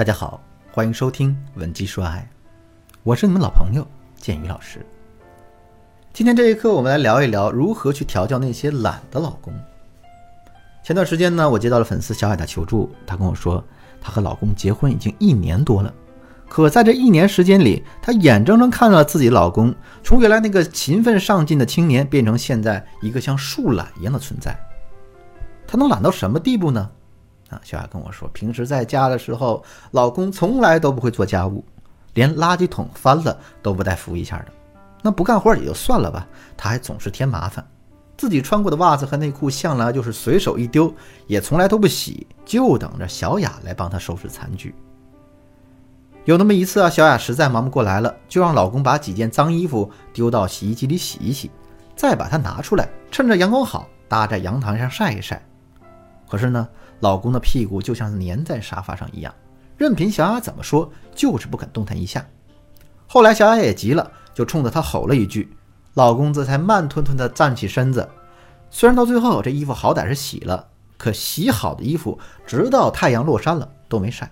大家好，欢迎收听《文姬说爱》，我是你们老朋友建宇老师。今天这一课，我们来聊一聊如何去调教那些懒的老公。前段时间呢，我接到了粉丝小海的求助，她跟我说，她和老公结婚已经一年多了，可在这一年时间里，她眼睁睁看到了自己老公从原来那个勤奋上进的青年，变成现在一个像树懒一样的存在。他能懒到什么地步呢？啊，小雅跟我说，平时在家的时候，老公从来都不会做家务，连垃圾桶翻了都不带扶一下的。那不干活也就算了吧，他还总是添麻烦。自己穿过的袜子和内裤，向来就是随手一丢，也从来都不洗，就等着小雅来帮他收拾残局。有那么一次啊，小雅实在忙不过来了，就让老公把几件脏衣服丢到洗衣机里洗一洗，再把它拿出来，趁着阳光好，搭在阳台上晒一晒。可是呢？老公的屁股就像粘在沙发上一样，任凭小雅怎么说，就是不肯动弹一下。后来小雅也急了，就冲着他吼了一句，老公这才慢吞吞地站起身子。虽然到最后这衣服好歹是洗了，可洗好的衣服直到太阳落山了都没晒。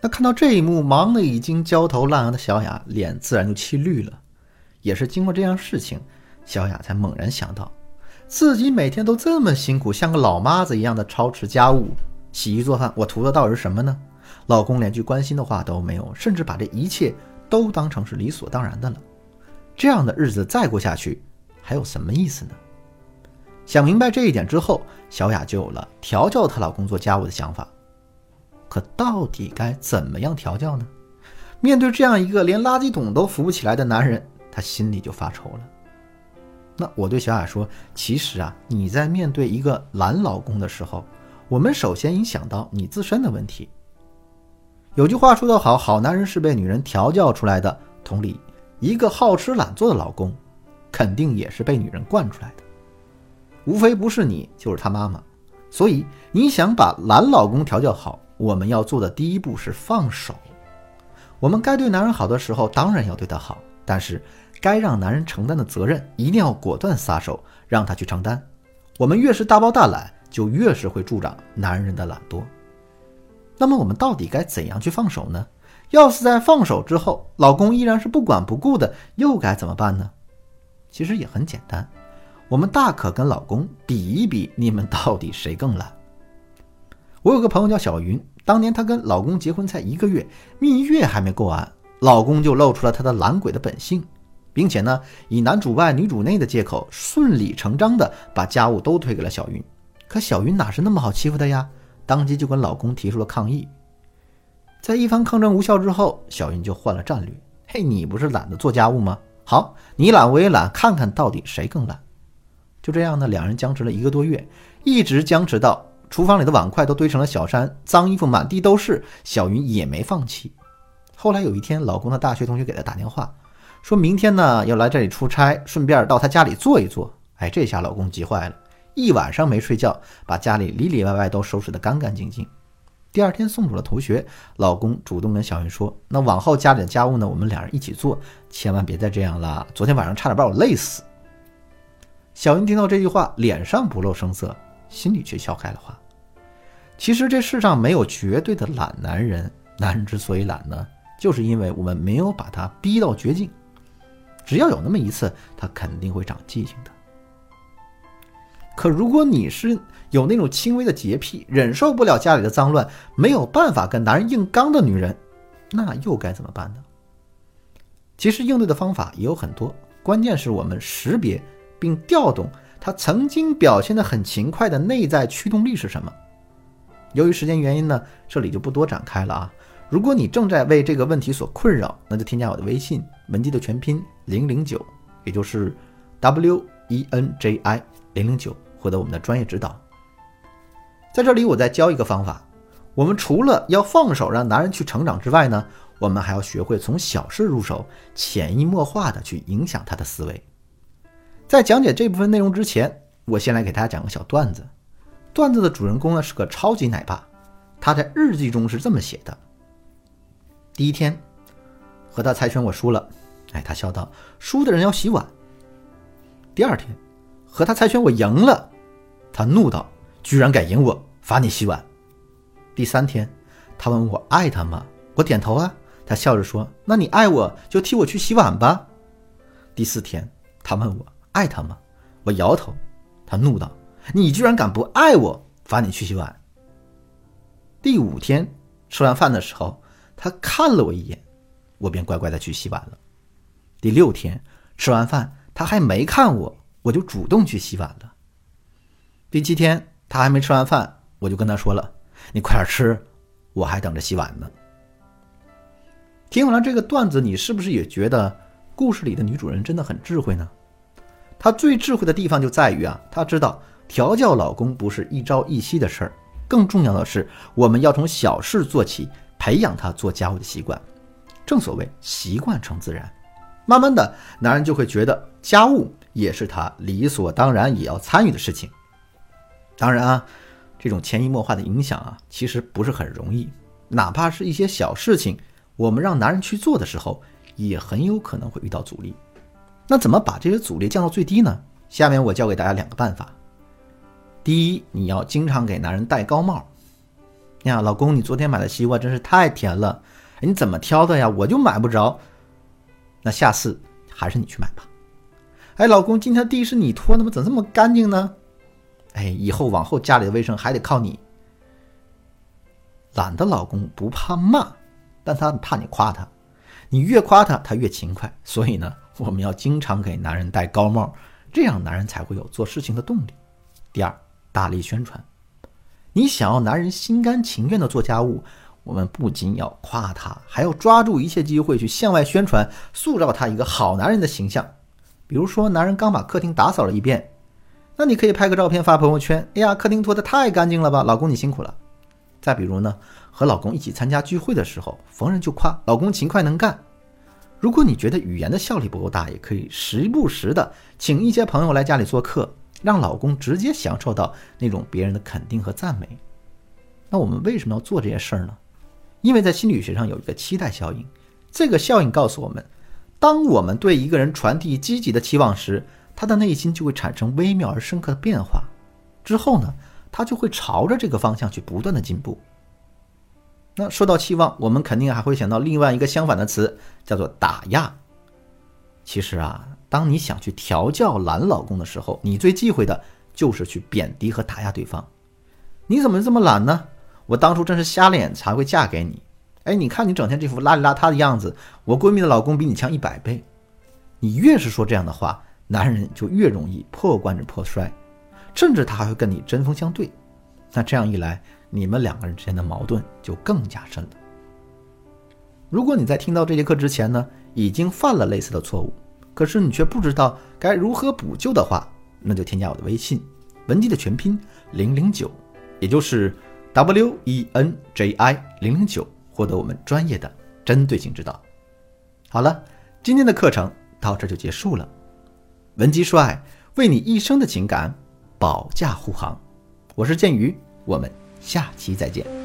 那看到这一幕，忙得已经焦头烂额的小雅脸自然就气绿了。也是经过这样事情，小雅才猛然想到。自己每天都这么辛苦，像个老妈子一样的操持家务、洗衣做饭，我图的到底是什么呢？老公连句关心的话都没有，甚至把这一切都当成是理所当然的了。这样的日子再过下去，还有什么意思呢？想明白这一点之后，小雅就有了调教她老公做家务的想法。可到底该怎么样调教呢？面对这样一个连垃圾桶都扶不起来的男人，她心里就发愁了。那我对小雅说：“其实啊，你在面对一个懒老公的时候，我们首先影响到你自身的问题。有句话说得好，好男人是被女人调教出来的。同理，一个好吃懒做的老公，肯定也是被女人惯出来的。无非不是你，就是他妈妈。所以，你想把懒老公调教好，我们要做的第一步是放手。我们该对男人好的时候，当然要对他好，但是。”该让男人承担的责任，一定要果断撒手，让他去承担。我们越是大包大揽，就越是会助长男人的懒惰。那么，我们到底该怎样去放手呢？要是在放手之后，老公依然是不管不顾的，又该怎么办呢？其实也很简单，我们大可跟老公比一比，你们到底谁更懒。我有个朋友叫小云，当年她跟老公结婚才一个月，蜜月还没过完，老公就露出了他的懒鬼的本性。并且呢，以男主外女主内的借口，顺理成章的把家务都推给了小云。可小云哪是那么好欺负的呀？当即就跟老公提出了抗议。在一番抗争无效之后，小云就换了战略。嘿，你不是懒得做家务吗？好，你懒我也懒，看看到底谁更懒。就这样呢，两人僵持了一个多月，一直僵持到厨房里的碗筷都堆成了小山，脏衣服满地都是，小云也没放弃。后来有一天，老公的大学同学给他打电话。说明天呢要来这里出差，顺便到他家里坐一坐。哎，这下老公急坏了，一晚上没睡觉，把家里里里外外都收拾得干干净净。第二天送走了同学，老公主动跟小云说：“那往后家里的家务呢，我们俩人一起做，千万别再这样了。昨天晚上差点把我累死。”小云听到这句话，脸上不露声色，心里却笑开了花。其实这世上没有绝对的懒男人，男人之所以懒呢，就是因为我们没有把他逼到绝境。只要有那么一次，他肯定会长记性的。可如果你是有那种轻微的洁癖，忍受不了家里的脏乱，没有办法跟男人硬刚的女人，那又该怎么办呢？其实应对的方法也有很多，关键是我们识别并调动他曾经表现的很勤快的内在驱动力是什么。由于时间原因呢，这里就不多展开了啊。如果你正在为这个问题所困扰，那就添加我的微信文姬的全拼零零九，也就是 W E N J I 零零九，获得我们的专业指导。在这里，我再教一个方法。我们除了要放手让男人去成长之外呢，我们还要学会从小事入手，潜移默化的去影响他的思维。在讲解这部分内容之前，我先来给大家讲个小段子。段子的主人公呢是个超级奶爸，他在日记中是这么写的。第一天，和他猜拳我输了，哎，他笑道：“输的人要洗碗。”第二天，和他猜拳我赢了，他怒道：“居然敢赢我，罚你洗碗。”第三天，他问我爱他吗？我点头啊。他笑着说：“那你爱我就替我去洗碗吧。”第四天，他问我爱他吗？我摇头。他怒道：“你居然敢不爱我，罚你去洗碗。”第五天吃完饭的时候，他看了我一眼，我便乖乖的去洗碗了。第六天吃完饭，他还没看我，我就主动去洗碗了。第七天他还没吃完饭，我就跟他说了：“你快点吃，我还等着洗碗呢。”听完了这个段子，你是不是也觉得故事里的女主人真的很智慧呢？她最智慧的地方就在于啊，她知道调教老公不是一朝一夕的事儿。更重要的是，我们要从小事做起，培养他做家务的习惯。正所谓习惯成自然，慢慢的，男人就会觉得家务也是他理所当然也要参与的事情。当然啊，这种潜移默化的影响啊，其实不是很容易。哪怕是一些小事情，我们让男人去做的时候，也很有可能会遇到阻力。那怎么把这些阻力降到最低呢？下面我教给大家两个办法。第一，你要经常给男人戴高帽。呀，老公，你昨天买的西瓜真是太甜了，你怎么挑的呀？我就买不着。那下次还是你去买吧。哎，老公，今天地是你拖的吗？怎么这么干净呢？哎，以后往后家里的卫生还得靠你。懒的老公不怕骂，但他怕你夸他。你越夸他，他越勤快。所以呢，我们要经常给男人戴高帽，这样男人才会有做事情的动力。第二。大力宣传，你想要男人心甘情愿的做家务，我们不仅要夸他，还要抓住一切机会去向外宣传，塑造他一个好男人的形象。比如说，男人刚把客厅打扫了一遍，那你可以拍个照片发朋友圈。哎呀，客厅拖得太干净了吧，老公你辛苦了。再比如呢，和老公一起参加聚会的时候，逢人就夸老公勤快能干。如果你觉得语言的效力不够大，也可以时不时的请一些朋友来家里做客。让老公直接享受到那种别人的肯定和赞美，那我们为什么要做这些事儿呢？因为在心理学上有一个期待效应，这个效应告诉我们，当我们对一个人传递积极的期望时，他的内心就会产生微妙而深刻的变化，之后呢，他就会朝着这个方向去不断的进步。那说到期望，我们肯定还会想到另外一个相反的词，叫做打压。其实啊。当你想去调教懒老公的时候，你最忌讳的就是去贬低和打压对方。你怎么这么懒呢？我当初真是瞎了眼才会嫁给你。哎，你看你整天这副邋里邋遢的样子，我闺蜜的老公比你强一百倍。你越是说这样的话，男人就越容易破罐子破摔，甚至他还会跟你针锋相对。那这样一来，你们两个人之间的矛盾就更加深了。如果你在听到这节课之前呢，已经犯了类似的错误。可是你却不知道该如何补救的话，那就添加我的微信，文姬的全拼零零九，也就是 W E N J I 零零九，获得我们专业的针对性指导。好了，今天的课程到这就结束了。文姬说爱，为你一生的情感保驾护航。我是剑鱼，我们下期再见。